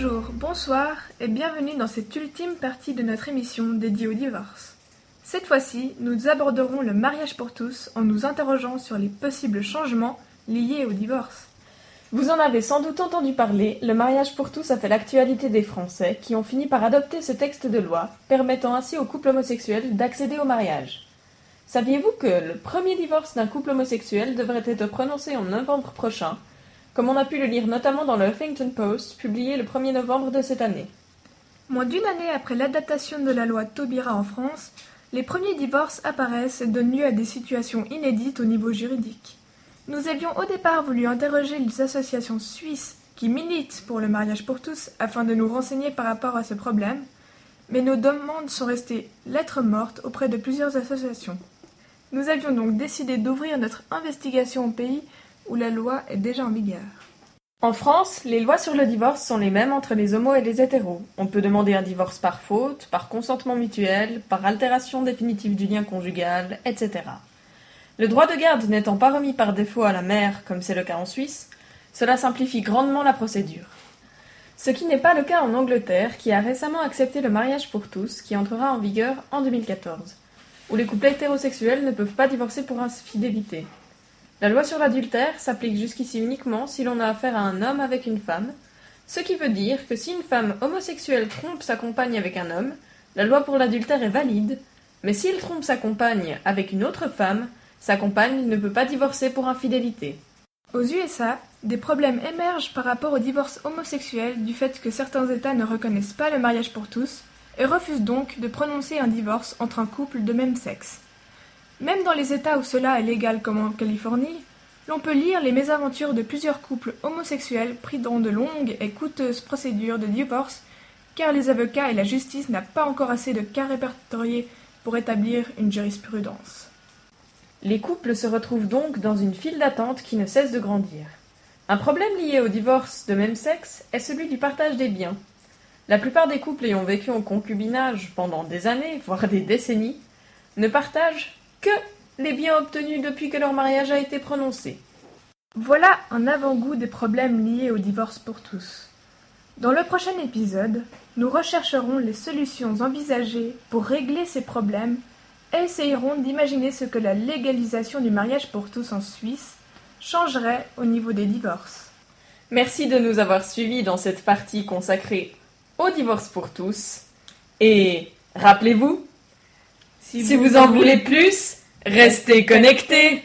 Bonsoir et bienvenue dans cette ultime partie de notre émission dédiée au divorce. Cette fois-ci, nous aborderons le mariage pour tous en nous interrogeant sur les possibles changements liés au divorce. Vous en avez sans doute entendu parler, le mariage pour tous a fait l'actualité des Français qui ont fini par adopter ce texte de loi, permettant ainsi aux couples homosexuels d'accéder au mariage. Saviez-vous que le premier divorce d'un couple homosexuel devrait être prononcé en novembre prochain, comme on a pu le lire notamment dans le Huffington Post, publié le 1er novembre de cette année Moins d'une année après l'adaptation de la loi Taubira en France, les premiers divorces apparaissent et donnent lieu à des situations inédites au niveau juridique. Nous avions au départ voulu interroger les associations suisses qui militent pour le mariage pour tous afin de nous renseigner par rapport à ce problème, mais nos demandes sont restées lettres mortes auprès de plusieurs associations. Nous avions donc décidé d'ouvrir notre investigation au pays où la loi est déjà en vigueur. En France, les lois sur le divorce sont les mêmes entre les homos et les hétéros. On peut demander un divorce par faute, par consentement mutuel, par altération définitive du lien conjugal, etc. Le droit de garde n'étant pas remis par défaut à la mère, comme c'est le cas en Suisse, cela simplifie grandement la procédure. Ce qui n'est pas le cas en Angleterre, qui a récemment accepté le mariage pour tous, qui entrera en vigueur en 2014, où les couples hétérosexuels ne peuvent pas divorcer pour infidélité. La loi sur l'adultère s'applique jusqu'ici uniquement si l'on a affaire à un homme avec une femme, ce qui veut dire que si une femme homosexuelle trompe sa compagne avec un homme, la loi pour l'adultère est valide, mais s'il trompe sa compagne avec une autre femme, sa compagne ne peut pas divorcer pour infidélité. Aux USA, des problèmes émergent par rapport au divorce homosexuel du fait que certains États ne reconnaissent pas le mariage pour tous et refusent donc de prononcer un divorce entre un couple de même sexe. Même dans les États où cela est légal comme en Californie, l'on peut lire les mésaventures de plusieurs couples homosexuels pris dans de longues et coûteuses procédures de divorce car les avocats et la justice n'ont pas encore assez de cas répertoriés pour établir une jurisprudence. Les couples se retrouvent donc dans une file d'attente qui ne cesse de grandir. Un problème lié au divorce de même sexe est celui du partage des biens. La plupart des couples ayant vécu en concubinage pendant des années, voire des décennies, ne partagent que les biens obtenus depuis que leur mariage a été prononcé. Voilà un avant-goût des problèmes liés au divorce pour tous. Dans le prochain épisode, nous rechercherons les solutions envisagées pour régler ces problèmes essayeront d'imaginer ce que la légalisation du mariage pour tous en Suisse changerait au niveau des divorces. Merci de nous avoir suivis dans cette partie consacrée au divorce pour tous. Et rappelez-vous, si, vous, en voulez plus, restez connectés.